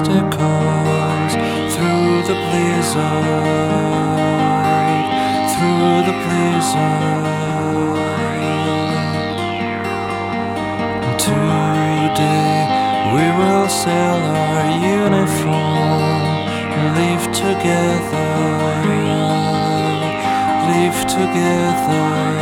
Obstacles through the blizzard, through the blizzard. Today we will sell our uniform, live together, live together.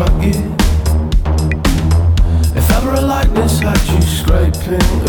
I get. If ever a likeness had you scraping